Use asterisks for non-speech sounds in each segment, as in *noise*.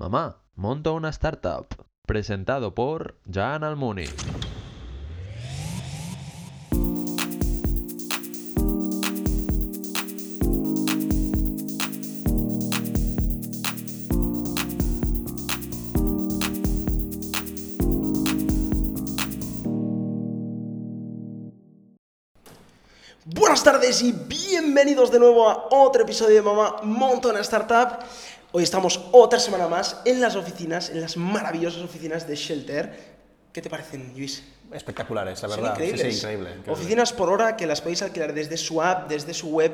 Mamá, monto una startup. Presentado por Jan Almuni. Buenas tardes y bienvenidos de nuevo a otro episodio de Mamá Monta una Startup. Hoy estamos otra semana más en las oficinas, en las maravillosas oficinas de Shelter. ¿Qué te parecen, Luis? Espectaculares, la Son verdad. Sí, increíbles. sí, increíble. increíble. Oficinas por hora que las podéis alquilar desde su app, desde su web.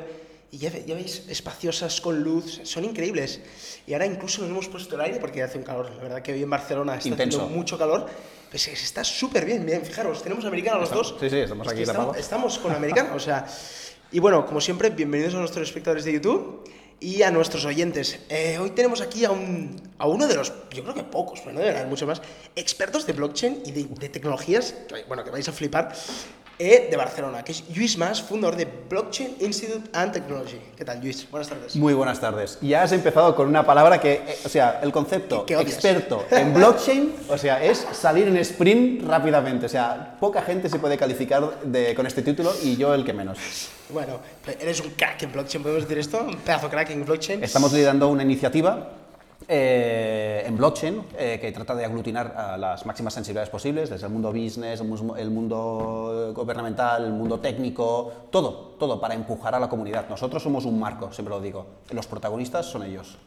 Y ya, ya veis, espaciosas, con luz, son increíbles. Y ahora incluso nos hemos puesto el aire porque hace un calor. La verdad que hoy en Barcelona está Intenso. haciendo mucho calor. Pues es- está súper bien, bien. Fijaros, tenemos americano los dos. sí, sí, estamos Es aquí que estamos, estamos con americano, o sea. Y bueno, como siempre, bienvenidos a nuestros espectadores de YouTube y a nuestros oyentes. Eh, hoy tenemos aquí a, un, a uno de los, yo creo que pocos, pero no deben haber mucho más, expertos de blockchain y de, de tecnologías, bueno, que vais a flipar, eh, de Barcelona, que es Lluís Mas, fundador de Blockchain Institute and Technology. ¿Qué tal, Lluís? Buenas tardes. Muy buenas tardes. Ya has empezado con una palabra que, eh, o sea, el concepto experto en blockchain, o sea, es salir en sprint rápidamente. O sea, poca gente se puede calificar de- con este título y yo el que menos. Bueno, eres un crack en blockchain, ¿podemos decir esto? Un pedazo crack en blockchain. Estamos liderando una iniciativa eh, en blockchain eh, que trata de aglutinar a las máximas sensibilidades posibles, desde el mundo business, el mundo gubernamental, el mundo técnico, todo, todo para empujar a la comunidad. Nosotros somos un marco, siempre lo digo. Los protagonistas son ellos.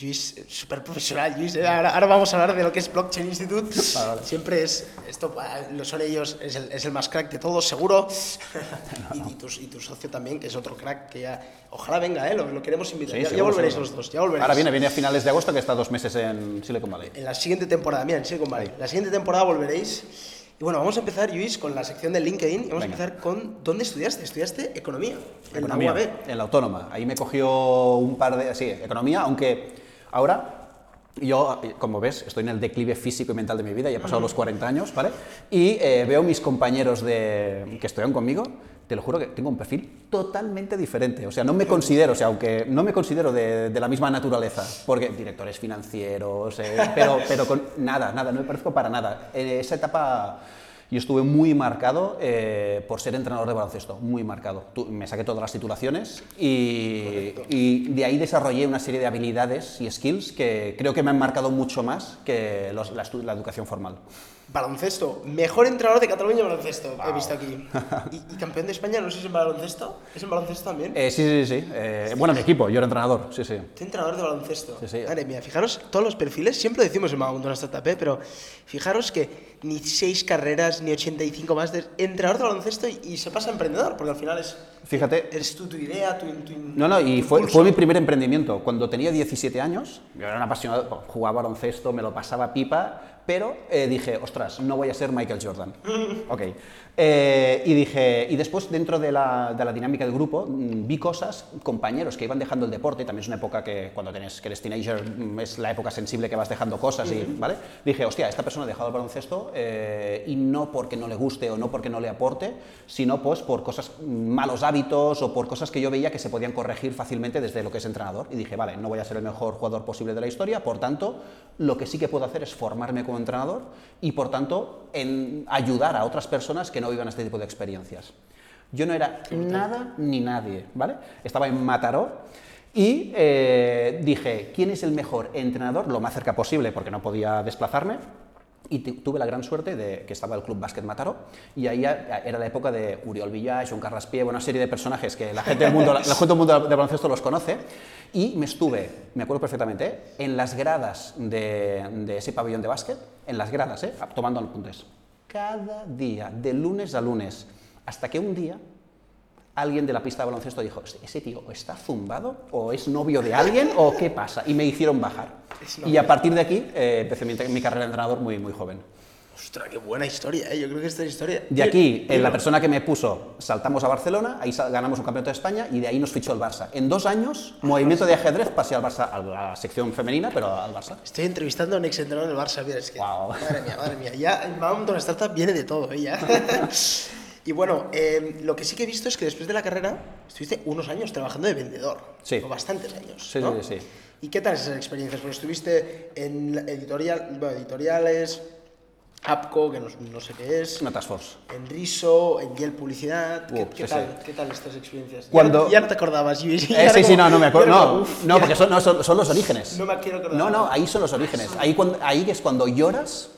Luis, eh, súper profesional, Luis. eh. Ahora, ahora vamos a hablar de lo que es Blockchain Institute. Vale, *laughs* vale. Siempre es, esto ah, lo son ellos, es el, es el más crack de todos, seguro. *laughs* y, y tu, y tu socio también, que es otro crack que ya, ojalá venga, ¿eh? lo, lo queremos invitar. Sí, ya, ya seguro, volveréis seguro. los dos, ya volveréis. Ahora viene, viene a finales de agosto, que está dos meses en Silicon Valley. En la siguiente temporada, mira, en Silicon Valley. La siguiente temporada volveréis. Y bueno, vamos a empezar, Luis, con la sección de LinkedIn. Y vamos Venga. a empezar con, ¿dónde estudiaste? Estudiaste Economía, en Economía, la UAB. en la autónoma. Ahí me cogió un par de... Sí, economía, aunque ahora... Yo, como ves, estoy en el declive físico y mental de mi vida, ya he pasado los 40 años, ¿vale? Y eh, veo mis compañeros de, que estudian conmigo, te lo juro que tengo un perfil totalmente diferente. O sea, no me considero, o sea, aunque no me considero de, de la misma naturaleza, porque directores financieros, eh, pero, pero con nada, nada, no me parezco para nada. En esa etapa yo estuve muy marcado eh, por ser entrenador de baloncesto, muy marcado. Tu- me saqué todas las titulaciones y, y de ahí desarrollé una serie de habilidades y skills que creo que me han marcado mucho más que los- la, la educación formal. Baloncesto, mejor entrenador de Cataluña en baloncesto, he visto aquí. *laughs* ¿Y, y campeón de España, no sé si es en baloncesto. ¿Es en baloncesto también? Eh, sí, sí, sí. eh, bueno, mi equipo, yo era entrenador, sí, sí. Soy entrenador de baloncesto. Sí, sí. Madre mía, fijaros todos los perfiles, siempre lo decimos en Mamá una Startup, ¿eh? pero fijaros que ni seis carreras, ni 85 más de entrenador de baloncesto y, y se pasa a emprendedor, porque al final es, Fíjate, eres tú tu idea, tu, tu No, no, y tu fue, fue mi primer emprendimiento. Cuando tenía 17 años, yo era un apasionado, bueno, jugaba baloncesto, me lo pasaba pipa, pero eh, dije, ostras, no voy a ser Michael Jordan. *laughs* ok. Eh, y dije, y después dentro de la, de la dinámica del grupo, mm, vi cosas, compañeros que iban dejando el deporte, también es una época que cuando tenés, que eres teenager mm, es la época sensible que vas dejando cosas, y, ¿vale? Dije, hostia, esta persona ha dejado el baloncesto eh, y no porque no le guste o no porque no le aporte, sino pues por cosas, mm, malos hábitos o por cosas que yo veía que se podían corregir fácilmente desde lo que es entrenador. Y dije, vale, no voy a ser el mejor jugador posible de la historia, por tanto, lo que sí que puedo hacer es formarme como entrenador y por tanto en ayudar a otras personas que no vivan este tipo de experiencias. Yo no era nada ni nadie, ¿vale? Estaba en Mataró y eh, dije, ¿quién es el mejor entrenador? Lo más cerca posible porque no podía desplazarme. Y tu- tuve la gran suerte de que estaba el Club Básquet Mataró y ahí era la época de Uriol Village, Joan Carraspié, una serie de personajes que la gente del mundo, la, gente del mundo del baloncesto los conoce. Y me estuve, me acuerdo perfectamente, ¿eh? en las gradas de, de ese pabellón de básquet, en las gradas, ¿eh? tomando apuntes. Cada día, de lunes a lunes, hasta que un día alguien de la pista de baloncesto dijo, ese tío o está zumbado o es novio de alguien o qué pasa. Y me hicieron bajar. Y a partir de aquí eh, empecé mi, mi carrera de entrenador muy, muy joven. Ostras, qué buena historia, ¿eh? yo creo que esta es historia. De aquí, Pero- eh, la persona que me puso, saltamos a Barcelona, ahí ganamos un campeonato de España y de ahí nos fichó el Barça. En dos años, movimiento de ajedrez, pasé al Barça, a la sección femenina, pero al Barça. Estoy entrevistando a un ex entrenador del Barça, mira, es que. Guau. Madre mía, madre mía. Ya, en Montón Startup viene de todo, ¿eh? Ya. *laughs* y bueno, eh, lo que sí que he visto es que después de la carrera estuviste unos años trabajando de vendedor. Sí. O bastantes años. Sí, ¿no? sí, sí. ¿Y qué tal esas experiencias? Porque estuviste en editorial, bueno, editoriales, APCO, que no, no sé qué es, Una task force. en Riso, en Yale Publicidad. ¿Qué, Uh, qué sí, tal, sí. ¿Qué tal estas experiencias? Ya- Cuando- Ya, no te acordabas. y- *laughs* y Eh, sí, sí, como- no, no me acuerdo. ahora como, No, uf, no ya. porque son, no, son, son los orígenes. No me quiero acordar. No, no, ahí son los orígenes. Ahí, cuando, ahí es cuando lloras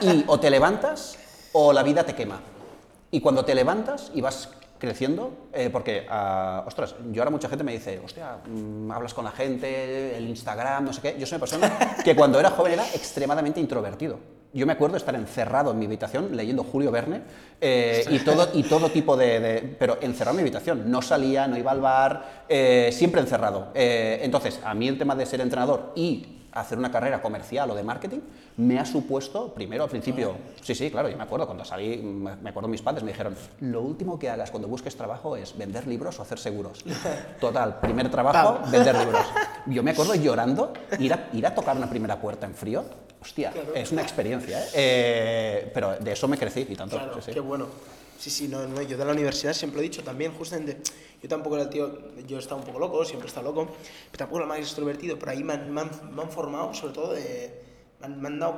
y o te levantas o la vida te quema. Y cuando te levantas y vas creciendo, eh, porque, ah, ostras, yo ahora mucha gente me dice, hostia, mm, hablas con la gente, el Instagram, no sé qué. Yo soy una persona que cuando era joven era extremadamente introvertido. Yo me acuerdo estar encerrado en mi habitación leyendo Julio Verne eh, y, todo, y todo tipo de, de- Pero encerrado en mi habitación. No salía, no iba al bar, eh, siempre encerrado. Eh, entonces, a mí el tema de ser entrenador y hacer una carrera comercial o de marketing me ha supuesto, primero al principio, sí, sí, claro, yo me acuerdo, cuando salí, me acuerdo mis padres me dijeron, lo último que hagas cuando busques trabajo es vender libros o hacer seguros. *laughs* Total, primer trabajo, Pam. vender libros. *laughs* Yo me acuerdo llorando, ir a, ir a tocar una primera puerta en frío, hostia, es una experiencia, ¿eh? Eh, pero de eso me crecí y tanto. Claro, sí, sí. qué bueno. Sí, sí, no, no, yo de la universidad siempre he dicho también, justamente, yo tampoco era el tío, yo estaba un poco loco, siempre he estado loco, pero tampoco era más extrovertido, pero ahí me han, me han- me han formado, sobre todo, de, me, han, me han dado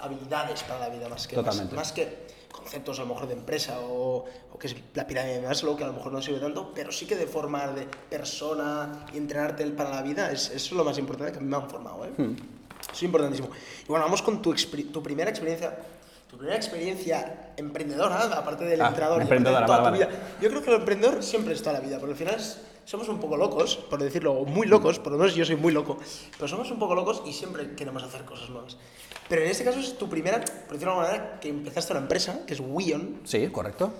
habilidades para la vida, más que, más, más que conceptos a lo mejor de empresa o, o que es la pirámide de Maslow, que a lo mejor no sirve tanto, pero sí que de formar de persona y entrenarte para la vida, es, eso es lo más importante que a mí me han formado, ¿eh? Hmm. Eso es importantísimo. Y bueno, vamos con tu, tu primera experiencia. Tu primera experiencia emprendedora, aparte del Ah, entrenador. emprendedora, toda vale, tu vida. Yo creo que el emprendedor siempre es toda la vida, porque al final es- somos un poco locos, por decirlo, o muy locos, por lo menos yo soy muy loco, pero somos un poco locos y siempre queremos hacer cosas nuevas. Pero en este caso es tu primera, por decirlo de alguna manera, que empezaste una empresa, que es Wion. Sí, correcto.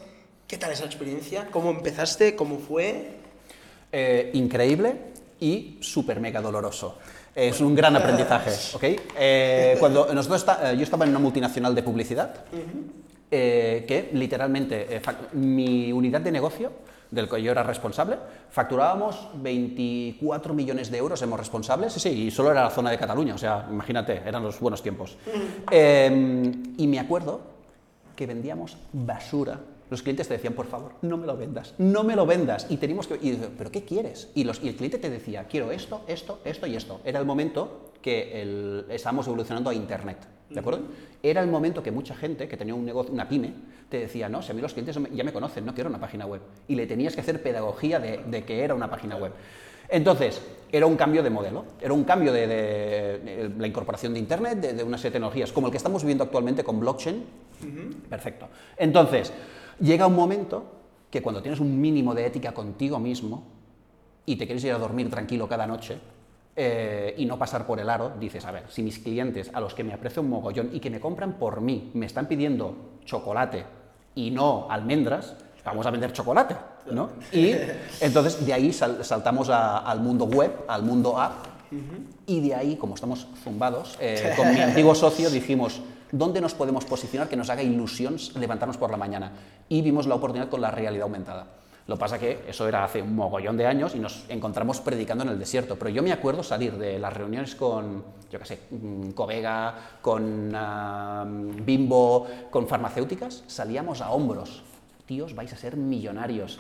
¿Qué tal esa experiencia? ¿Cómo empezaste? ¿Cómo fue? Eh, increíble y súper mega doloroso. Es un gran aprendizaje, ¿ok? Eh, cuando nosotros eh, yo estaba en una multinacional de publicidad eh, que literalmente eh, mi unidad de negocio del que yo era responsable, facturábamos 24 millones de euros, éramos responsables, sí, sí, y solo era la zona de Cataluña, o sea, imagínate, eran los buenos tiempos. Eh, y me acuerdo que vendíamos basura. Los clientes te decían, por favor, no me lo vendas, no me lo vendas. Y teníamos que. Y dices, ¿pero qué quieres? Y, los, y el cliente te decía, quiero esto, esto, esto y esto. Era el momento que el- estábamos evolucionando a Internet. ¿De acuerdo? Era el momento que mucha gente que tenía un negocio, una pyme, te decía, no, si a mí los clientes ya me conocen, no quiero una página web. Y le tenías que hacer pedagogía de, de que era una página web. Entonces, era un cambio de modelo, era un cambio de, de- de la incorporación de Internet, de, de una serie de tecnologías, como el que estamos viviendo actualmente con blockchain. Perfecto. Entonces, llega un momento que cuando tienes un mínimo de ética contigo mismo y te quieres ir a dormir tranquilo cada noche eh, y no pasar por el aro, dices, a ver, si mis clientes, a los que me aprecio un mogollón y que me compran por mí, me están pidiendo chocolate y no almendras, vamos a vender chocolate, ¿no? Y entonces de ahí sal- saltamos a- al mundo web, al mundo app, y de ahí, como estamos zumbados, eh, con mi antiguo socio dijimos, ¿dónde nos podemos posicionar que nos haga ilusión levantarnos por la mañana? Y vimos la oportunidad con la realidad aumentada. Lo pasa que eso era hace un mogollón de años y nos encontramos predicando en el desierto. Pero yo me acuerdo salir de las reuniones con, yo qué sé, mm, Covega, con ah, Bimbo, con farmacéuticas, salíamos a hombros. Tíos, vais a ser millonarios.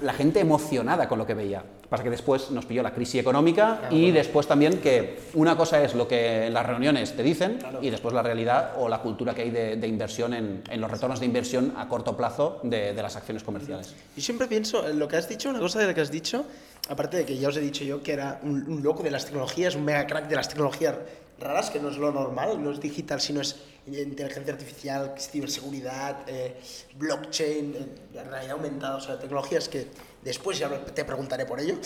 La gente emocionada con lo que veía. Pasa que después nos pilló la crisis económica y después también que una cosa es lo que en las reuniones te dicen y después la realidad o la cultura que hay de, de inversión en, en los retornos de inversión a corto plazo de, de las acciones comerciales. Yo siempre pienso, en lo que has dicho, una cosa de lo que has dicho, aparte de que ya os he dicho yo que era un, loco de las tecnologías, un mega crack de las tecnologías raras, que no es lo normal, no es digital, sino es inteligencia artificial, ciberseguridad, eh, blockchain, eh, realidad aumentada, o sea, tecnologías que después ya te preguntaré por ello.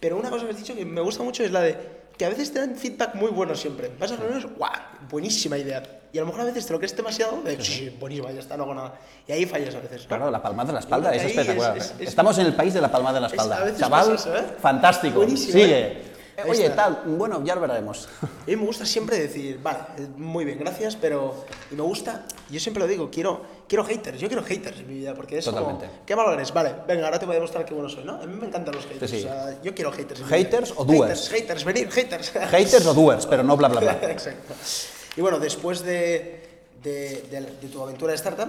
Pero una cosa que has dicho que me gusta mucho es la de que a veces te dan feedback muy bueno siempre. Vas a reuniones, ¡guau! Buenísima idea. Y a lo mejor a veces te lo crees demasiado, de, sí, sí, buenísima, ya está, no hago nada. Y ahí fallas a veces. ¿no? Claro, la palmada en la espalda es espectacular. es- es- es- Estamos en el país de la palmada en la Es- espalda. veces Chaval, eso, ¿eh? fantástico. Buenísimo, Sigue. ¿eh? Eh, Oye, tal, bueno, ya lo veremos. A mí me gusta siempre decir, vale, muy bien, gracias, pero. Y me gusta, yo siempre lo digo, quiero, quiero haters, yo quiero haters en mi vida, porque es Totalmente. como, ¿qué valores? Vale, venga, ahora te voy a demostrar qué bueno soy, ¿no? A mí me encantan los haters, Sí, sí. o sea, yo quiero haters. ¿Haters o doers? Haters, haters, venir, haters. Haters o doers, pero no bla bla bla. *laughs* Exacto. Y bueno, después de, de, de- de tu aventura de startup,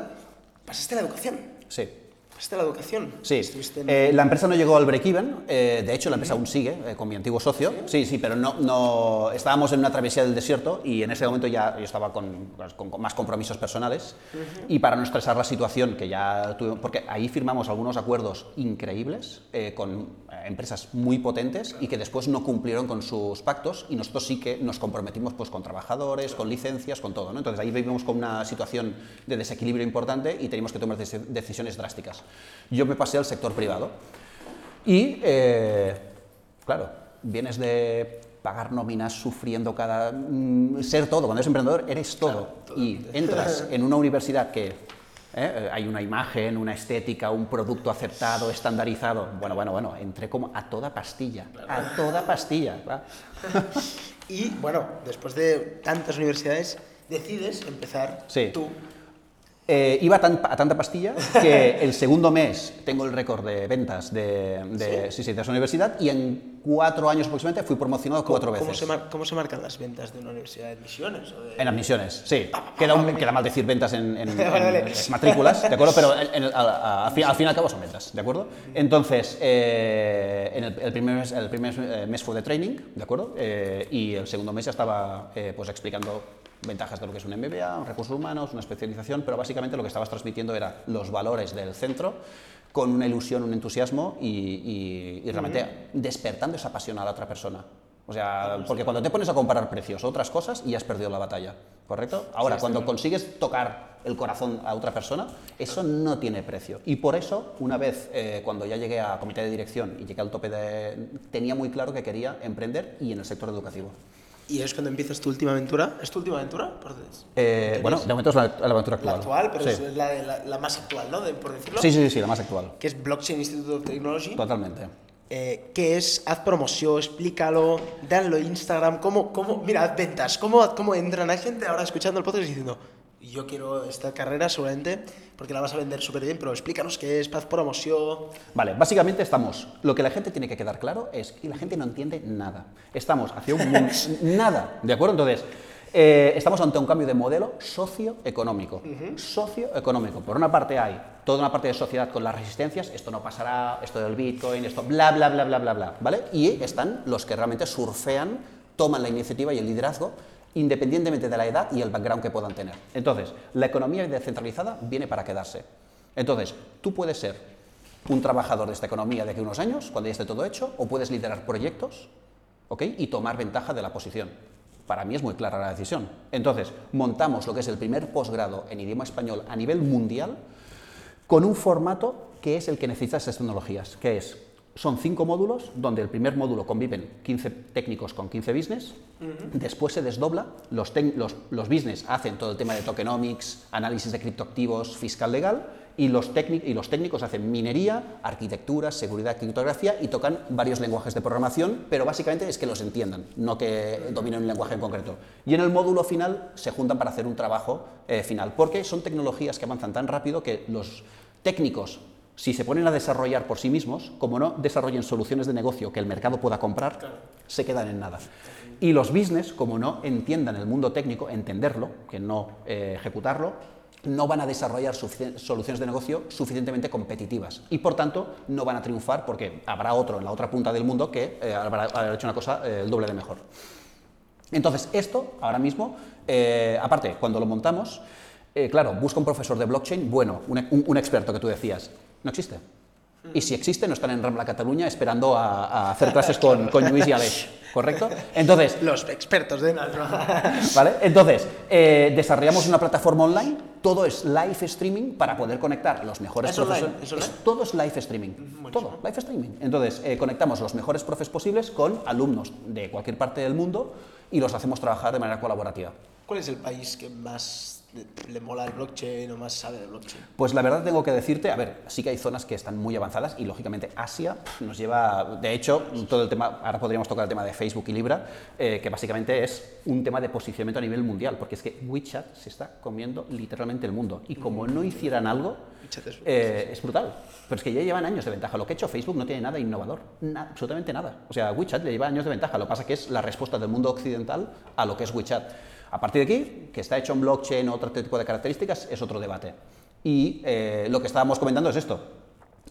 pasaste a la educación. Sí. ¿Pasaste a la educación? Sí, en- Eh, la empresa no llegó al break-even, eh, de hecho la empresa aún sigue eh, con mi antiguo socio, sí, sí, pero no, no, estábamos en una travesía del desierto y en ese momento ya yo estaba con, con- con más compromisos personales y para no estresar la situación que ya tuvimos, porque ahí firmamos algunos acuerdos increíbles con empresas muy potentes y que después no cumplieron con sus pactos y nosotros sí que nos comprometimos pues con trabajadores, con licencias, con todo, ¿no? Entonces ahí vivimos con una situación de desequilibrio importante y teníamos que tomar deci- decisiones drásticas. Yo me pasé al sector privado y, eh, claro, vienes de pagar nóminas sufriendo cada... mm, ser todo, cuando eres emprendedor eres todo. y entras en una universidad que eh, hay una imagen, una estética, un producto aceptado, estandarizado. Bueno, bueno, bueno, entré como a toda pastilla, a toda pastilla. *laughs* Y bueno, después de tantas universidades, decides empezar Sí. tú. Eh, iba tan- a tanta pastilla que el segundo mes tengo el récord de ventas de, de, sí, sí, de esa universidad y en cuatro años aproximadamente fui promocionado cuatro ¿Cómo veces. se, ¿Cómo se marcan las ventas de una universidad de admisiones? o de- En admisiones, sí. Queda, un- queda mal decir ventas en, en- *laughs* en- Vale, en matrículas, ¿de acuerdo? Pero en- en al, fin, al fin y al cabo son ventas, ¿de acuerdo? Entonces, eh, en el, el primer mes, el primer eh, mes fue de training, ¿de acuerdo? Eh, y el segundo mes ya estaba pues explicando ventajas de lo que es un MBA, un recursos humanos, una especialización, pero básicamente lo que estabas transmitiendo era los valores del centro con una ilusión, un entusiasmo y, y- y realmente despertando esa pasión a la otra persona. O sea, porque cuando te pones a comparar precios o otras cosas, ya has perdido la batalla, ¿correcto? Ahora, cuando consigues tocar el corazón a otra persona, eso no tiene precio. Y por eso, una vez eh, cuando ya llegué a comité de dirección y llegué al tope de... tenía muy claro que quería emprender y en el sector educativo. Y es cuando empiezas tu última aventura. ¿Es tu última aventura? Por Eh, bueno, de momento es la, la aventura la actual. actual, pero sí. es la, la- la más actual, ¿no? De- por decirlo. sí, sí, sí, la más actual. Que es Blockchain Institute of Technology. Totalmente. Eh, ¿Qué es? Haz promoción, explícalo, danlo Instagram, ¿cómo, cómo, mira, haz ventas, ¿cómo, cómo entran? Hay gente ahora escuchando el podcast y yo quiero esta carrera seguramente porque la vas a vender súper bien, pero explícanos qué es, haz promoción. Vale, básicamente estamos. Lo que la gente tiene que quedar claro es que la gente no entiende nada. Estamos hacia un mundo. *laughs* nada, ¿de acuerdo? Entonces, eh, estamos ante un cambio de modelo socioeconómico. Socioeconómico. Por una parte hay toda una parte de sociedad con las resistencias, esto no pasará, esto del Bitcoin, esto bla, bla, bla, bla, bla, bla, ¿vale? Y están los que realmente surfean, toman la iniciativa y el liderazgo independientemente de la edad y el background que puedan tener. Entonces, la economía descentralizada viene para quedarse. Entonces, tú puedes ser un trabajador de esta economía de aquí a unos años, cuando ya esté todo hecho, o puedes liderar proyectos ¿ok? y tomar ventaja de la posición. Para mí es muy clara la decisión. Entonces, montamos lo que es el primer posgrado en idioma español a nivel mundial con un formato que es el que necesita esas tecnologías, que es, son cinco módulos, donde el primer módulo conviven 15 técnicos con 15 business, después se desdobla, los, los, los business hacen todo el tema de tokenomics, análisis de criptoactivos, fiscal legal, y los, y los técnicos hacen minería, arquitectura, seguridad, criptografía y tocan varios lenguajes de programación, pero básicamente es que los entiendan, no que dominen un lenguaje en concreto. Y en el módulo final se juntan para hacer un trabajo eh, final, porque son tecnologías que avanzan tan rápido que los técnicos, si se ponen a desarrollar por sí mismos, como no desarrollen soluciones de negocio que el mercado pueda comprar, se quedan en nada. Y los business, como no entiendan el mundo técnico, entenderlo, que no eh, ejecutarlo, no van a desarrollar soluciones de negocio suficientemente competitivas y por tanto no van a triunfar porque habrá otro en la otra punta del mundo que eh, habrá, habrá hecho una cosa eh, el doble de mejor. Entonces, esto ahora mismo, eh, aparte, cuando lo montamos, claro, busca un profesor de blockchain, bueno, un, un- un experto que tú decías, no existe. Y si existe, no están en Rambla Cataluña esperando a, a hacer clases con, con Luis y Aleix, ¿correcto? Entonces, Los expertos de nada. *laughs* ¿Vale? Entonces, eh, desarrollamos una plataforma online, todo es live streaming para poder conectar los mejores ¿Es online? profesores. ¿Es online? todo es live streaming. todo, live streaming. Entonces, eh, conectamos los mejores profes posibles con alumnos de cualquier parte del mundo y los hacemos trabajar de manera colaborativa. ¿Cuál es el país que más le, mola el blockchain o más sabe de blockchain? Pues la verdad tengo que decirte, a ver, sí que hay zonas que están muy avanzadas y lógicamente Asia nos lleva, de hecho, todo el tema, ahora podríamos tocar el tema de Facebook y Libra, eh, que básicamente es un tema de posicionamiento a nivel mundial, porque es que WeChat se está comiendo literalmente el mundo y como no hicieran algo, eh, es brutal. Pero es que ya llevan años de ventaja. Lo que ha hecho Facebook no tiene nada innovador, na- absolutamente nada. O sea, WeChat le lleva años de ventaja. Lo que pasa que es la respuesta del mundo occidental a lo que es WeChat. A partir de aquí, que está hecho en blockchain o otro tipo de características, es otro debate. Y eh, lo que estábamos comentando es esto.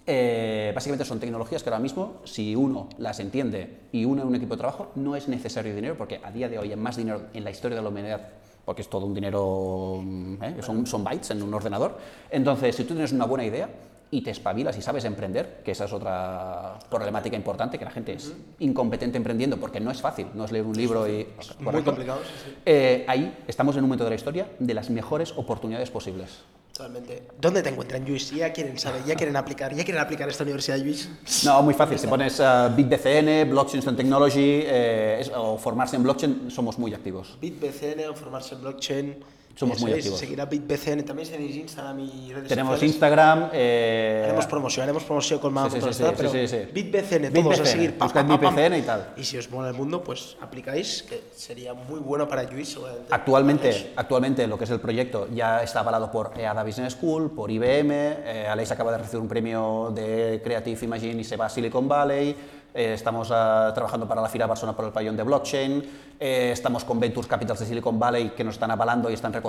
Eh, básicamente son tecnologías que ahora mismo, si uno las entiende y une un equipo de trabajo, no es necesario dinero, porque a día de hoy hay más dinero en la historia de la humanidad, porque es todo un dinero, mm, ¿eh? son, son bytes en un ordenador. Entonces, si tú tienes una buena idea y te espabilas y sabes emprender, que esa es otra problemática importante, que la gente es incompetente emprendiendo, porque no es fácil, no es leer un libro y... Muy ¿correcto? complicado, sí, sí. Eh, ahí estamos en un momento de la historia de las mejores oportunidades posibles. Totalmente. ¿Dónde te encuentran, Luis? Ya quieren saber, ya quieren aplicar, ya quieren aplicar esta universidad, Luis. No, muy fácil. Si pones uh, BitBCN, Blockchain and Technology eh, es- o formarse en blockchain, somos muy activos. BitBCN o formarse en blockchain. Somos muy activos. Seguir a BitBCN. También tenéis Instagram y redes Tenemos sociales. Instagram. eh, Haremos promoción, haremos promoción con más Sí, sí, sí, pero. BitBCN, todos a BitBCN, seguir. pam, buscad pam, pam, pam. BitBCN y tal. Y si os mola el mundo, pues aplicáis, que sería muy bueno para Luis, seguramente. Actualmente, actualmente lo que es el proyecto ya está avalado por EADA Business School, por IBM, eh, Aleix acaba de recibir un premio de Creative Imagine y se va a Silicon Valley, eh, estamos ah, trabajando para la Fira Barcelona por el pabellón de blockchain, eh, estamos con Ventures Capitals de Silicon Valley que nos están avalando y están re-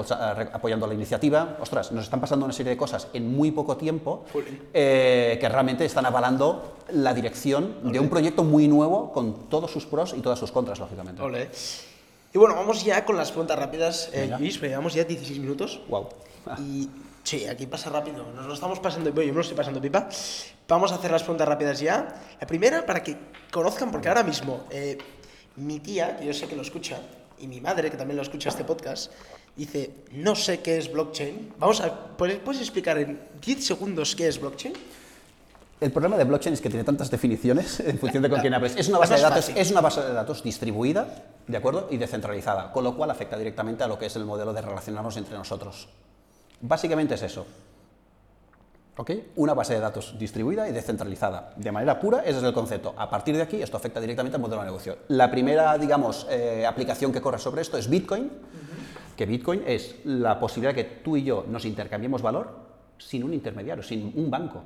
apoyando la iniciativa. Ostras, nos están pasando una serie de cosas en muy poco tiempo eh, que realmente están avalando la dirección de un proyecto muy nuevo con todos sus pros y todas sus contras, lógicamente. Y bueno, vamos ya con las preguntas rápidas, eh. Luis, llevamos ya 16 minutos. Wow. Y sí, aquí pasa rápido. Nos lo estamos pasando, bueno, yo me lo estoy pasando pipa. Vamos a hacer las preguntas rápidas ya. La primera, para que conozcan, porque ahora mismo eh, mi tía, que yo sé que lo escucha, y mi madre, que también lo escucha este podcast, dice, no sé qué es blockchain. Vamos a, ¿puedes, explicar en 10 segundos qué es blockchain? El problema de blockchain es que tiene tantas definiciones *laughs* en función de con quién hables. Es una base de datos, es una base de datos distribuida, ¿de acuerdo? Y descentralizada, con lo cual afecta directamente a lo que es el modelo de relacionarnos entre nosotros. Básicamente es eso. ¿Ok? Una base de datos distribuida y descentralizada. De manera pura, ese es el concepto. A partir de aquí, esto afecta directamente al modelo de negocio. La primera, digamos, eh, aplicación que corre sobre esto es Bitcoin, que Bitcoin es la posibilidad que tú y yo nos intercambiemos valor sin un intermediario, sin un banco.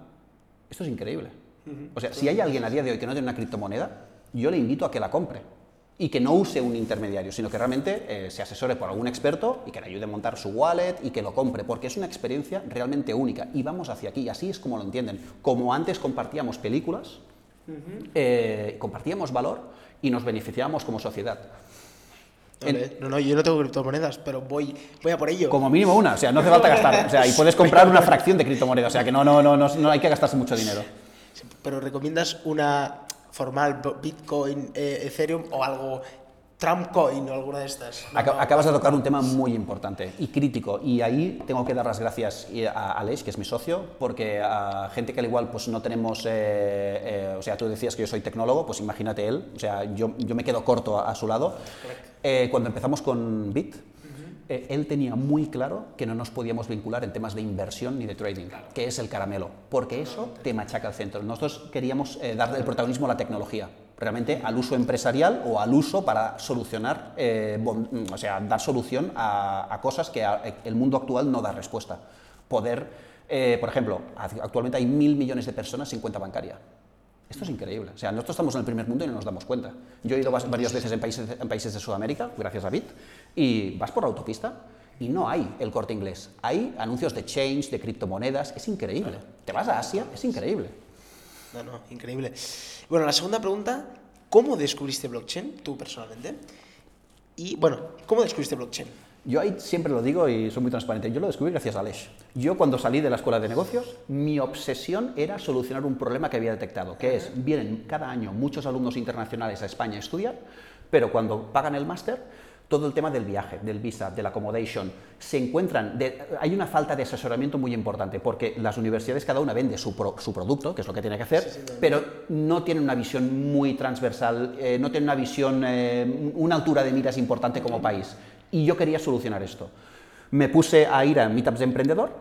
Esto es increíble. O sea, si hay alguien a día de hoy que no tiene una criptomoneda, yo le invito a que la compre y que no use un intermediario, sino que realmente eh, se asesore por algún experto y que le ayude a montar su wallet y que lo compre, porque es una experiencia realmente única y vamos hacia aquí, así es como lo entienden. Como antes compartíamos películas, eh, compartíamos valor y nos beneficiábamos como sociedad. En-. No, no, yo no tengo criptomonedas, pero voy, voy a por ello. Como mínimo una, o sea, no hace falta gastar, o sea, y puedes comprar una fracción de criptomoneda, o sea, que no, no, no, no, no hay que gastarse mucho dinero. Pero recomiendas una formal Bitcoin, eh, Ethereum o algo Trump Coin o alguna de estas. No, Aca- no. Acabas de tocar un tema muy importante y crítico y ahí tengo que dar las gracias y a Aleix, que es mi socio, porque a gente que al igual pues no tenemos, eh, eh, o sea, tú decías que yo soy tecnólogo, pues imagínate él, o sea, yo, yo me quedo corto a, a su lado. Eh, cuando empezamos con Bit, eh, él tenía muy claro que no nos podíamos vincular en temas de inversión ni de trading, que es el caramelo, porque eso te machaca al centro. Nosotros queríamos eh, darle el protagonismo a la tecnología, realmente al uso empresarial o al uso para solucionar, eh, o sea, dar solución a, cosas que el mundo actual no da respuesta. Poder, eh, por ejemplo, actualmente hay mil millones de personas sin cuenta bancaria. Esto es increíble. O sea, nosotros estamos en el primer mundo y no nos damos cuenta. Yo he ido varias veces en países, en países de Sudamérica, gracias a Bit, y vas por la autopista y no hay el corte inglés. Hay anuncios de change, de criptomonedas. Es increíble. Te vas a Asia, es increíble. No, no, increíble. Bueno, la segunda pregunta, ¿cómo descubriste blockchain, tú personalmente? Y bueno, ¿cómo descubriste blockchain? Yo ahí siempre lo digo y soy muy transparente. Yo lo descubrí gracias a Aleix. Yo cuando salí de la escuela de negocios, mi obsesión era solucionar un problema que había detectado, que es, vienen cada año muchos alumnos internacionales a España a estudiar, pero cuando pagan el máster, todo el tema del viaje, del visa, del accommodation, se encuentran, de- hay una falta de asesoramiento muy importante, porque las universidades cada una vende su, pro- su producto, que es lo que tiene que hacer, pero no tienen una visión muy transversal, eh, no tienen una visión, eh, una altura de miras importante como país. Y yo quería solucionar esto. Me puse a ir a meetups de emprendedor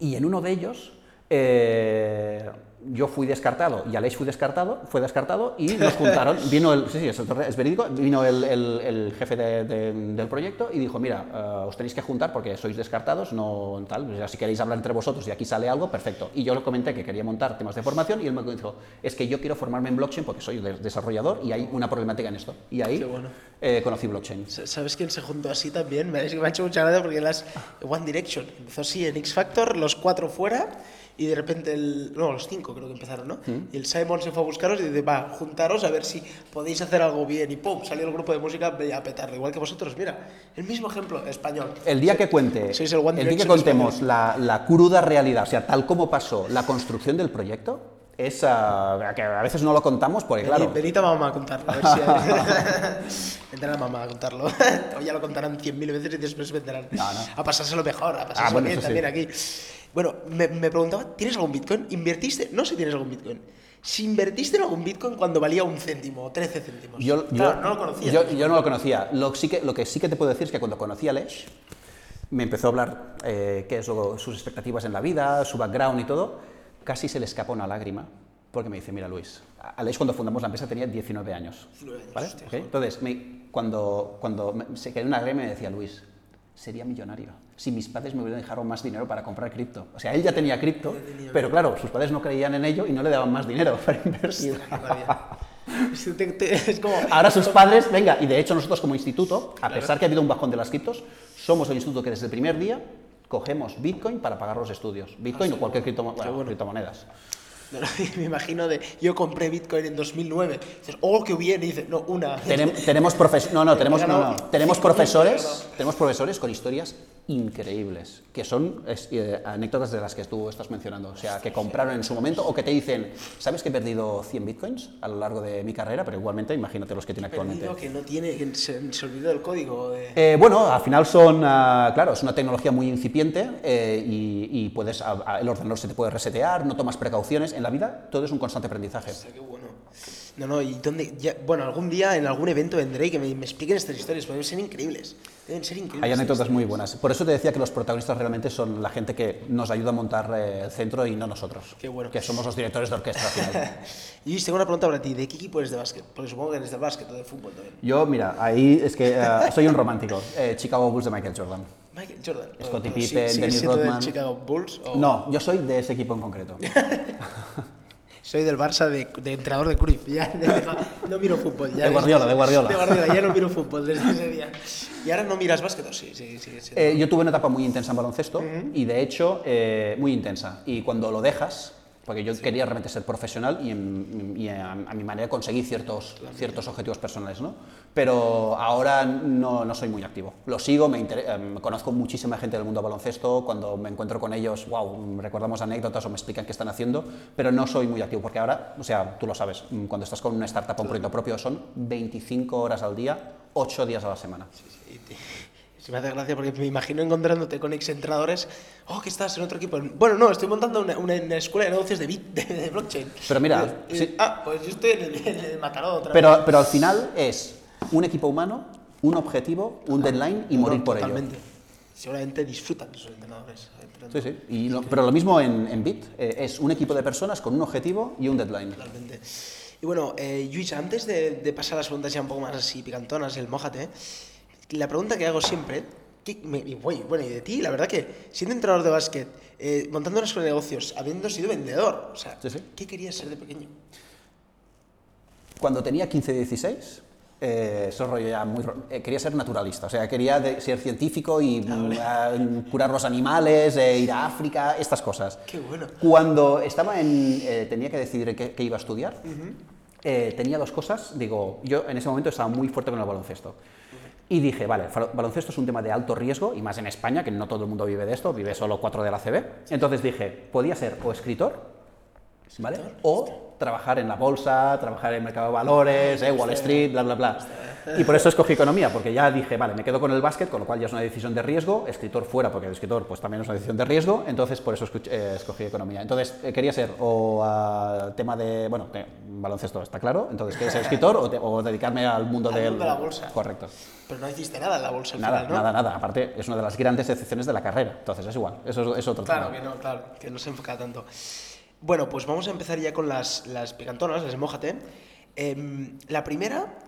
y en uno de ellos eh, yo fui descartado y Aleix fui descartado, fue descartado y nos juntaron, *laughs* vino el, sí, sí, es, es verídico, vino el, el- el jefe de- de- del proyecto y dijo, mira, eh, os tenéis que juntar porque sois descartados, no tal, o sea, si queréis hablar entre vosotros y aquí sale algo, perfecto. Y yo le comenté que quería montar temas de formación y él me dijo, es que yo quiero formarme en blockchain porque soy de- desarrollador y hay una problemática en esto. Y ahí bueno. eh, conocí blockchain. Sa- ¿Sabes quién se juntó así también? Me ha hecho mucha gracia porque las One Direction empezó así en X Factor, los cuatro fuera y de repente el. No, los cinco creo que empezaron, ¿no? Y el Simon se fue a buscaros y dice, va, juntaros a ver si podéis hacer algo bien. Y pum, salió el grupo de música a petarlo. Igual que vosotros, mira, el mismo ejemplo, español. El día que cuente, Sois el One el día que contemos la, la cruda realidad, o sea, tal como pasó la construcción del proyecto, es ah, que a veces no lo contamos porque, claro, Venid a mamá a contarlo. A ver si *laughs* vendrán a mamá a contarlo. *laughs* o ya lo contarán cien mil veces y después vendrán No, no. a pasárselo mejor, a pasárselo Ah, bueno, bien eso sí. también aquí. Bueno, me, me preguntaba, ¿tienes algún Bitcoin? ¿Invertiste? No sé si tienes algún Bitcoin. Si invertiste en algún Bitcoin cuando valía un céntimo o 13 céntimos. Yo, Claro, yo- no lo conocía. Yo, yo no lo conocía. Lo, sí que, lo que sí que te puedo decir es que cuando conocí a Lesh, me empezó a hablar eh, qué es lo- sus expectativas en la vida, su background y todo. Casi se le escapa una lágrima porque me dice, mira Luis, a Lesh cuando fundamos la empresa tenía 19 años. 19 años, ¿vale? hostia, Entonces, me- cuando, cuando me- se quedó una lágrima me decía, Luis, sería millonario si mis padres me hubieran dejado más dinero para comprar cripto. O sea, él ya tenía cripto, pero claro, sus padres no creían en ello y no le daban más dinero *laughs* para. Es, como... Ahora sus *laughs* padres, venga, y de hecho nosotros como instituto, a pesar que ha habido un bajón de las criptos, somos el instituto que desde el primer día cogemos Bitcoin para pagar los estudios. Bitcoin o cualquier criptomo- bueno, criptomonedas. *laughs* Me imagino de, yo compré Bitcoin en 2009. Dices, oh, qué bien. Y dices, no, una. *laughs* Tenem- tenemos profes- no, no, tenemos, no, tenemos profesores, tenemos profesores con historias increíbles, que son es- eh, anécdotas de las que tú estás mencionando, o sea, que compraron en su momento o que te dicen, ¿sabes que he perdido 100 bitcoins a lo largo de mi carrera? Pero igualmente, imagínate los que tiene actualmente. Que no tiene, que se, se olvidó del código. de- Eh, bueno, al final son, ah, claro, es una tecnología muy incipiente eh, y, y puedes, a- a- el ordenador se te puede resetear, no tomas precauciones. En la vida todo es un constante aprendizaje. O sea, qué bueno. No, no, y dónde. ya- bueno, algún día en algún evento vendré y que me, me expliquen estas historias, porque deben ser increíbles. Deben ser increíbles. Hay anécdotas muy buenas. Por eso te decía que los protagonistas realmente son la gente que nos ayuda a montar eh, el centro y no nosotros. Qué bueno. Que somos los directores de orquesta al final. *laughs* Y tengo una pregunta para ti. ¿De qué equipo eres de básquet? Porque supongo que eres del básquet o de fútbol también. Yo, mira, ahí es que eh, soy un romántico. Eh, Chicago Bulls de Michael Jordan. Michael Jordan. Scottie sí- Pippen, ¿sigues Dennis del Rodman. Chicago Bulls? o- No, yo soy de ese equipo en concreto. *laughs* Soy del Barça de, de entrenador de Cruyff. Ya, de- no miro fútbol. Ya De Guardiola, de Guardiola. De Guardiola, ya no miro fútbol desde ese día. ¿Y ahora no miras básquet sí? Sí, sí, sí. Eh, yo tuve una etapa muy intensa en baloncesto y de hecho eh, muy intensa. Y cuando lo dejas, porque yo quería realmente ser profesional y, en- y a, a mi manera conseguir ciertos, ciertos objetivos personales, ¿no? Pero ahora no, no soy muy activo. Lo sigo, me em, conozco muchísima gente del mundo baloncesto, cuando me encuentro con ellos, wow, recordamos anécdotas o me explican qué están haciendo, pero no soy muy activo porque ahora, o sea, tú lo sabes, mm, cuando estás con una startup o un proyecto propio son 25 horas al día, 8 días a la semana. Y te- Se me hace gracia porque me imagino encontrándote con exentrenadores. Oh, que estás en otro equipo. Bueno, no, estoy montando una, una- una escuela de negocios de, bit, *laughs* de, de blockchain. Pero mira, Y- y- sí. Ah, pues yo estoy en el, en el Mataró otra vez. Pero, pero al final es un equipo humano, un objetivo, un deadline y No, morir por ello. totalmente. Seguramente disfrutan esos entrenadores. Sí, sí. Y lo- pero lo mismo en, en Bit. eh, es un equipo de personas con un objetivo y un deadline. Totalmente. Y bueno, eh, Luis, antes de, de pasar a las preguntas ya un poco más así picantonas, el mójate, la pregunta que hago siempre, que me- y, bueno, y de ti, la verdad que siendo entrenador de básquet, eh, montando una escuela de negocios, habiendo sido vendedor, o sea, Sí, sí. ¿qué querías ser de pequeño? Cuando tenía 15, 16, eh, eso rollo ya muy... eh, quería ser naturalista, o sea, quería de- ser científico y mm, ah, curar los animales, eh, ir a África, estas cosas. Qué bueno. Cuando estaba en... eh, tenía que decidir qué, qué iba a estudiar, eh, tenía dos cosas. Digo, yo en ese momento estaba muy fuerte con el baloncesto. Y dije, vale, baloncesto es un tema de alto riesgo, y más en España, que no todo el mundo vive de esto, vive solo cuatro de la CB. Entonces dije, podía ser o escritor, ¿vale? O trabajar en la bolsa, trabajar en el mercado de valores, eh, Wall Street, bla, bla, bla. Y por eso escogí economía, porque ya dije, vale, me quedo con el básquet, con lo cual ya es una decisión de riesgo, escritor fuera, porque el escritor pues también es una decisión de riesgo, entonces por eso eh, escogí economía. Entonces eh, quería ser o ah, tema de, bueno, de baloncesto está claro, entonces quería ser escritor o, te- o dedicarme al mundo Al del... mundo de la bolsa. Correcto. Pero no hiciste nada en la bolsa al Nada, final, ¿no? nada, nada. Aparte, es una de las grandes excepciones de la carrera, entonces es igual, eso es, es otro Claro tema. que no, claro, que no se enfoca tanto. Bueno, pues vamos a empezar ya con las, las picantonas, las mojate. Em, la primera,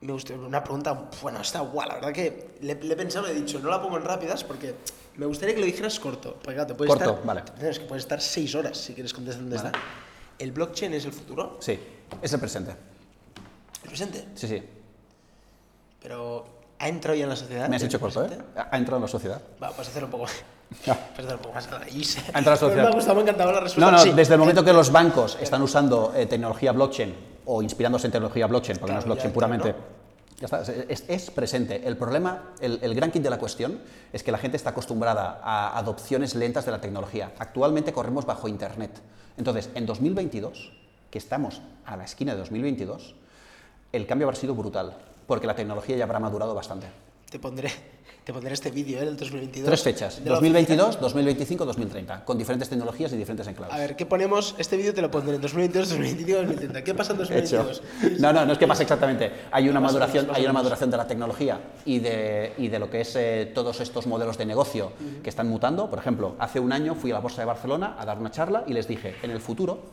me gusta, una pregunta, bueno, está guay, la verdad que le, le he pensado, le he dicho, no la pongo en rápidas porque me gustaría que lo dijeras corto. Porque claro, te puedes Corto, estar, vale. es que puedes estar seis horas si quieres contestando Vale. esta. ¿El blockchain es el futuro? Sí, es el presente. ¿El presente? Sí, sí. Pero ¿Ha entrado ya en la sociedad? Me has hecho ¿El corto, ¿eh? Ha entrado en la sociedad. Va, pues hacerlo un poco. Ya. Pues a la sociedad. Me ha gustado, me ha encantado la respuesta. No, no, Sí. desde el momento que los bancos están usando eh, tecnología blockchain o inspirándose en tecnología blockchain, porque no es Claro, blockchain ya puramente. entra, Ya está, es, es presente. El problema, el, el gran kit de la cuestión, es que la gente está acostumbrada a adopciones lentas de la tecnología. Actualmente corremos bajo Internet. Entonces, en 2022, que estamos a la esquina de 2022, el cambio habrá sido brutal, porque la tecnología ya habrá madurado bastante. Te pondré, te pondré este vídeo, ¿eh? Del 2022. Tres fechas, de la 2022, 2025, 2030, con diferentes tecnologías y diferentes enclaves. A ver, ¿qué ponemos? Este vídeo te lo pondré en 2022, 2025, 2030. ¿Qué pasa en Hecho. *laughs* 2022? No, no, no es que pase exactamente. Hay una maduración, hay una maduración de la tecnología y de, y de lo que es eh, todos estos modelos de negocio que están mutando. Por ejemplo, hace un año fui a la Bolsa de Barcelona a dar una charla y les dije, en el futuro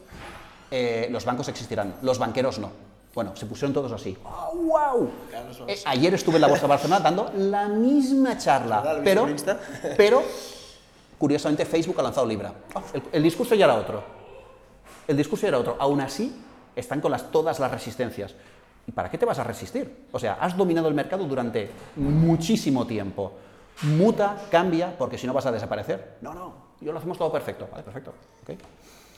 eh, los bancos existirán, los banqueros no. Bueno, se pusieron todos así. ¡Oh, wow! Claro, los Eh, ayer estuve en la Bolsa de Barcelona dando la misma charla, ¿Verdad? ¿Lo viste pero, pero curiosamente Facebook ha lanzado Libra. El, el discurso ya era otro. El discurso era otro. Aún así, están con las, todas las resistencias. ¿Y para qué te vas a resistir? O sea, has dominado el mercado durante muchísimo tiempo. Muta, cambia, porque si no vas a desaparecer. No, no, yo lo hacemos todo perfecto. Vale, perfecto. ok.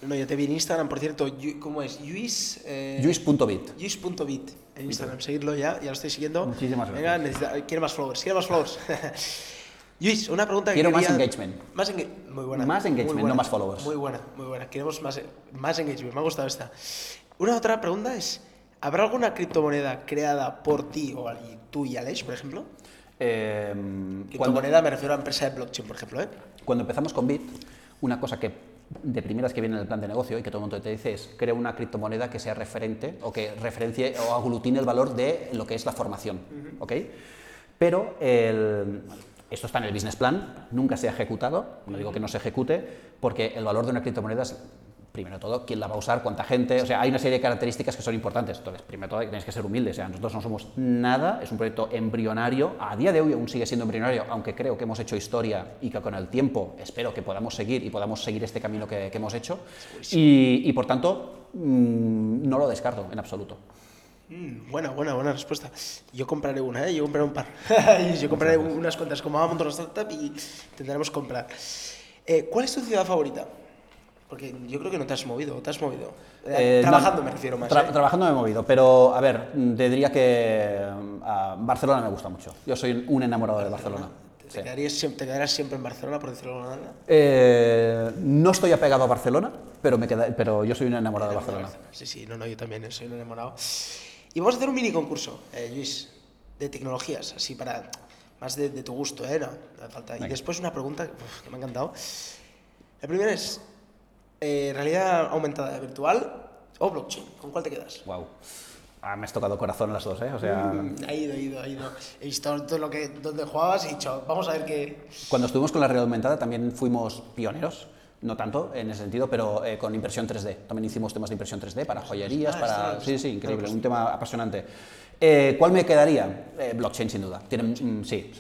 No, yo te vi en Instagram, por cierto. ¿Cómo es? Luis. Eh, Juice.bit. Luis.bit en Instagram. Seguidlo ya, ya lo estoy siguiendo. Muchísimas Venga, necesita- quiere más followers, quiere más followers. *laughs* Luis, una pregunta que Quiero más engagement. Más engagement. Muy buena. Más engagement, buena, no más followers. Muy buena, muy buena. Queremos más, más engagement. Me ha gustado esta. Una otra pregunta es: ¿habrá alguna criptomoneda creada por ti o alguien- tú y Alex, por ejemplo? Eh, cuando, Criptomoneda me refiero a empresa de blockchain, por ejemplo, ¿eh? cuando empezamos con Bit, una cosa que de primeras que viene en el plan de negocio y que todo el mundo te dice es crea una criptomoneda que sea referente o que referencie o aglutine el valor de lo que es la formación. ¿ok? Pero el- esto está en el business plan, nunca se ha ejecutado, no digo que no se ejecute, porque el valor de una criptomoneda es, primero todo, quién la va a usar, cuánta gente, o sea, hay una serie de características que son importantes. Entonces, primero todo, tenéis que ser humildes, o sea, nosotros no somos nada, es un proyecto embrionario, a día de hoy aún sigue siendo embrionario, aunque creo que hemos hecho historia y que con el tiempo espero que podamos seguir y podamos seguir este camino que, que hemos hecho. Y, y, por tanto, mm, no lo descarto en absoluto. Mm, buena, buena, buena respuesta. Yo compraré una, ¿eh? Yo compraré un par. *laughs* Yo compraré un- unas cuantas como vamos a montar startup y intentaremos comprar. Eh, ¿Cuál es tu ciudad favorita? Porque yo creo que no te has movido, ¿o ¿te has movido? Eh, Eh, trabajando no, me refiero más. tra- ¿eh? Trabajando me he movido, pero a ver, te diría que mm, a Barcelona me gusta mucho. Yo soy un enamorado de Barcelona. ¿Te, sí. quedarías, te quedarás siempre en Barcelona, por decirlo de manera? Eh, no estoy apegado a Barcelona, pero, me queda, pero yo soy un enamorado de Barcelona. Sí, sí, no, no, yo también soy un enamorado. Y vamos a hacer un mini concurso, eh, Luis, de tecnologías, así para más de, de tu gusto, ¿eh? No. Y después una pregunta uf, que me ha encantado. La primera es, eh, ¿realidad aumentada virtual o blockchain? ¿Con cuál te quedas? Wow. Ah, me has tocado corazón las dos, ¿eh? O sea, Ha ido, ha ido, ha ido. He visto todo lo que, donde jugabas y he dicho, vamos a ver qué... cuando estuvimos con la realidad aumentada también fuimos pioneros. No tanto en ese sentido, pero eh, con impresión 3D. También hicimos temas de impresión 3D para joyerías, Ah, para... Sí, sí, increíble, un tema apasionante. Eh, ¿Cuál me quedaría? Eh, blockchain, sin duda. Tiene, mm, sí,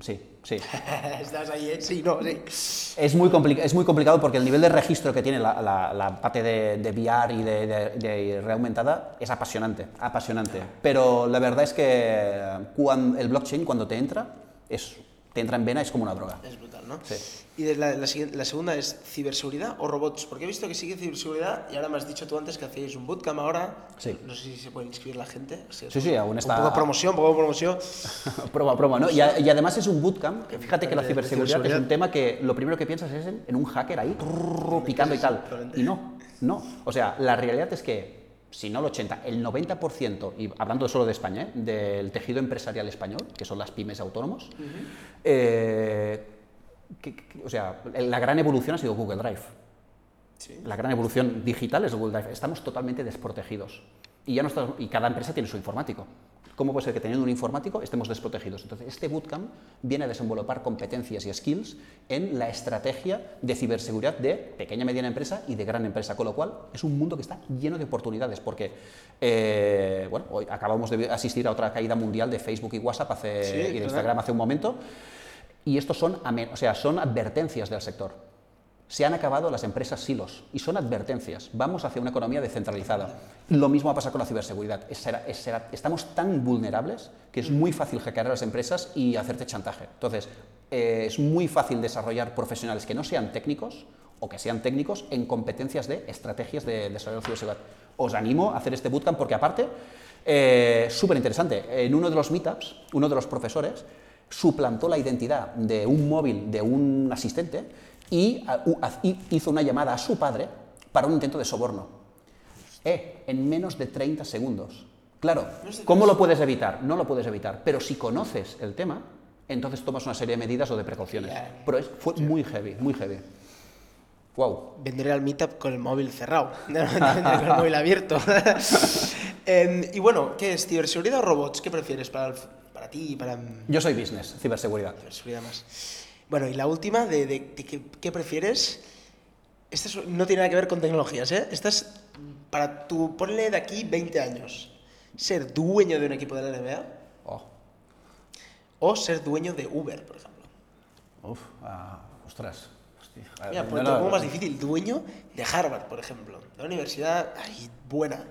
sí, sí. *laughs* Estás ahí, ¿eh? Sí, no, sí. Es muy, es muy complicado porque el nivel de registro que tiene la, la- la parte de, de VR y de, de, de realidad aumentada es apasionante, apasionante. Pero la verdad es que cuando, el blockchain cuando te entra, es, te entra en vena, es como una droga. Es brutal, ¿no? Sí. Y de la, la segunda es ciberseguridad o robots. Porque he visto que sigue ciberseguridad y ahora me has dicho tú antes que hacéis un bootcamp ahora. Sí. No sé si se puede inscribir la gente. Sí, Sí, sí, aún Un está- poco de promoción, un poco de promoción. *laughs* prueba, prueba, ¿no? Y, a- y además es un bootcamp, que fíjate que la ciberseguridad es un tema que lo primero que piensas es en, en un hacker ahí, picando y tal. Y no, no. O sea, la realidad es que, si no el 80, el 90%, y hablando solo de España, ¿eh? del tejido empresarial español, que son las pymes autónomos, eh, que- que- o sea, la gran evolución ha sido Google Drive. Sí. La gran evolución digital es Google Drive. Estamos totalmente desprotegidos. Y, ya no está- y cada empresa tiene su informático. ¿Cómo puede ser que teniendo un informático estemos desprotegidos? Entonces, este bootcamp viene a desenvolupar competencias y skills en la estrategia de ciberseguridad de pequeña, mediana empresa y de gran empresa, con lo cual es un mundo que está lleno de oportunidades, porque, eh, bueno, hoy acabamos de asistir a otra caída mundial de Facebook y WhatsApp hace, Sí, y de. Instagram hace un momento, y estos son, o sea, son advertencias del sector. Se han acabado las empresas silos y son advertencias. Vamos hacia una economía descentralizada. Lo mismo va a pasar con la ciberseguridad. Estamos tan vulnerables que es muy fácil hackear a las empresas y hacerte chantaje. Entonces, eh, es muy fácil desarrollar profesionales que no sean técnicos o que sean técnicos en competencias de estrategias de desarrollo de ciberseguridad. Os animo a hacer este bootcamp porque aparte, eh, súper interesante, en uno de los meetups, uno de los profesores suplantó la identidad de un móvil de un asistente y hizo una llamada a su padre para un intento de soborno. Eh, en menos de 30 segundos. Claro, ¿cómo lo puedes evitar? No lo puedes evitar, pero si conoces el tema, entonces tomas una serie de medidas o de precauciones. Pero es- fue muy heavy, muy heavy. Wow. Vendré al meetup con el móvil cerrado, *laughs* no, no, *laughs* con el móvil abierto. *laughs* Em, y bueno, ¿qué es? ¿Ciberseguridad o robots? ¿Qué prefieres para, el- para ti y para mm, Yo soy business, ciberseguridad. ciberseguridad más? Bueno, y la última, de, de- de qué, qué prefieres? Esta es- no tiene nada que ver con tecnologías, ¿eh? Esta es para tu, ponle de aquí 20 años. Ser dueño de un equipo de la NBA Oh, o ser dueño de Uber, por ejemplo. uf, ah, ostras. Hostia, Mira, por no, poco más difícil. Dueño de Harvard, por ejemplo. De una universidad ay, buena.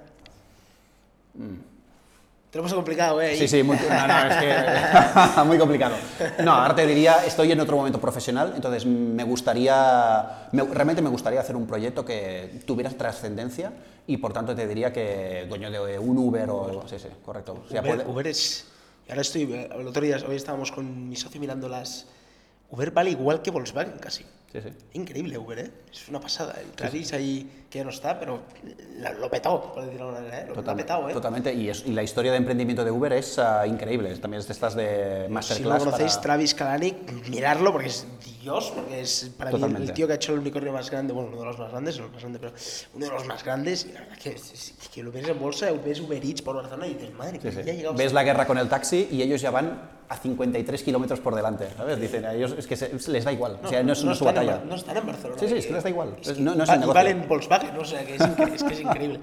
Te lo puesto complicado, ¿eh? Sí, sí, muy, no, no, es que *laughs* muy complicado. No, ahora te diría, estoy en otro momento profesional, entonces me gustaría, me- realmente me gustaría hacer un proyecto que tuviera trascendencia y por tanto te diría que dueño de un Uber o... Sí, sí, correcto. O sea, Uber, puede- Uber es. Ahora estoy. El otro día, hoy estábamos con mi socio mirando las. Uber vale igual que Volkswagen casi. Sí, sí. Increíble Uber, ¿eh? Es una pasada. El Travis ahí, que ya no está, pero lo petó, por decirlo de alguna manera, ¿eh? Lo, lo ha petado, ¿eh? Totalmente, y, es- y la historia de emprendimiento de Uber es ah, increíble. También es de estas de Si no masterclass. lo conocéis, para- Travis Kalanick, miradlo porque es Dios, porque es para mí Totalmente. el tío que ha hecho el unicornio más grande, bueno, uno de los más grandes, no el más grande, pero uno de los más grandes. Y la verdad que, que lo ves en bolsa, ves Uber Eats por Barcelona y dices, madre Sí, sí. ya ha llegado. Ves la guerra con el taxi y ellos ya van a 53 kilómetros por delante, ¿sabes? Dicen, a ellos es que se- les da igual, o sea, no, es, no su en batalla. Bar- no están en Barcelona. Sí, sí, es que les da igual. Es que no- no es el valen Volkswagen, o sea, que es, es que es increíble.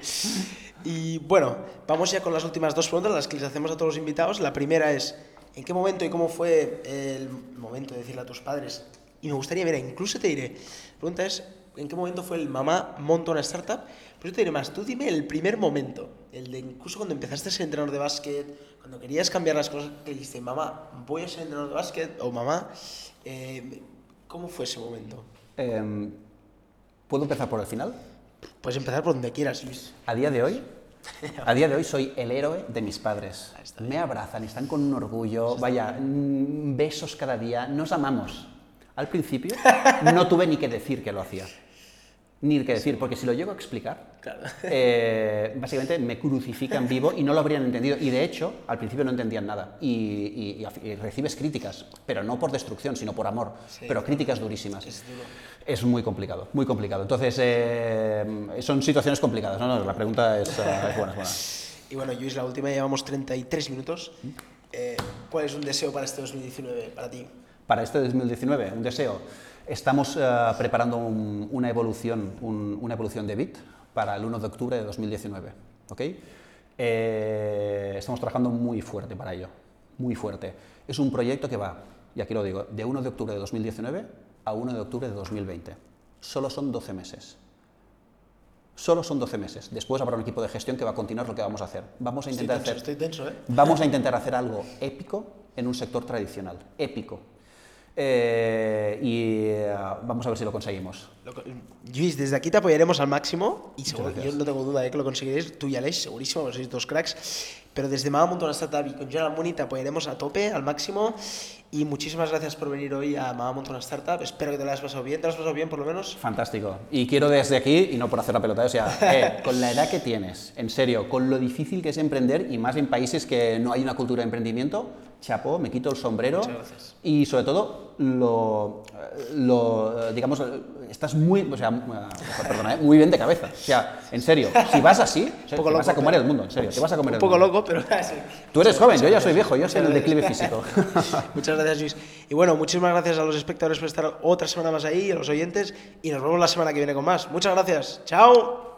Y bueno, vamos ya con las últimas dos preguntas, las que les hacemos a todos los invitados. La primera es, ¿en qué momento y cómo fue el momento de decirle a tus padres? Y me gustaría, mira, incluso te diré, la pregunta es, ¿en qué momento fue el mamá monta una startup? Pero yo te diré más, tú dime el primer momento, el de incluso cuando empezaste a ser entrenador de básquet, cuando querías cambiar las cosas, que dijiste, mamá, voy a ser entrenador de básquet, o mamá, eh, ¿cómo fue ese momento? Em, ¿Puedo empezar por el final? Puedes empezar por donde quieras, Luis. A día de hoy, a día de hoy soy el héroe de mis padres. Me abrazan, están con un orgullo, vaya, mm, besos cada día, nos amamos. Al principio no tuve ni que decir que lo hacía. Ni que decir, porque si lo llego a explicar, Claro. eh, básicamente me crucifican vivo y no lo habrían entendido. Y de hecho, al principio no entendían nada. Y, y- y recibes críticas, pero no por destrucción, sino por amor. Sí. Pero críticas durísimas. Es duro. Es muy complicado, muy complicado. Entonces, eh, son situaciones complicadas. No, no, la pregunta es, eh, es buena, es buena. Y bueno, Luis, la última, llevamos 33 minutos. Eh, ¿Cuál es un deseo para este 2019 para ti? Para este 2019, un deseo. Estamos eh, preparando un- una, evolución, un- una evolución de BIT para el 1 de octubre de 2019. ¿ok? Eh, estamos trabajando muy fuerte para ello, muy fuerte. Es un proyecto que va, y aquí lo digo, de 1 de octubre de 2019 a 1 de octubre de 2020. Solo son 12 meses. Solo son 12 meses. Después habrá un equipo de gestión que va a continuar lo que vamos a hacer. Vamos a Estoy intentar tenso, hacer estoy tenso, ¿eh? Vamos a intentar hacer algo épico en un sector tradicional, épico. Eh, y eh, vamos a ver si lo conseguimos. Luis, desde aquí te apoyaremos al máximo y seguro, yo no tengo duda de que lo conseguiréis, tú y Aleix, segurísimo, sois dos cracks. Pero desde Mama Montona Startup y con General Money te apoyaremos a tope, al máximo. Y muchísimas gracias por venir hoy a Mama Montona Startup. Espero que te lo hayas pasado bien. ¿Te lo has pasado bien, por lo menos? Fantástico. Y quiero desde aquí, y no por hacer la pelota, o sea, *laughs* eh, con la edad que tienes, en serio, con lo difícil que es emprender y más en países que no hay una cultura de emprendimiento, chapó, me quito el sombrero. Muchas gracias. Y sobre todo, lo, lo, digamos, estás muy, o sea, eh, perdona, eh, muy bien de cabeza. O sea, en serio, si vas así, poco vas a comer pero- el mundo, en serio, te vas a comer Un poco loco, pero... *laughs* Tú eres joven, yo ya soy viejo, yo soy el declive físico. *laughs* Muchas gracias, Luis. Y bueno, muchísimas gracias a los espectadores por estar otra semana más ahí, a los oyentes, y nos vemos la semana que viene con más. Muchas gracias. Chao.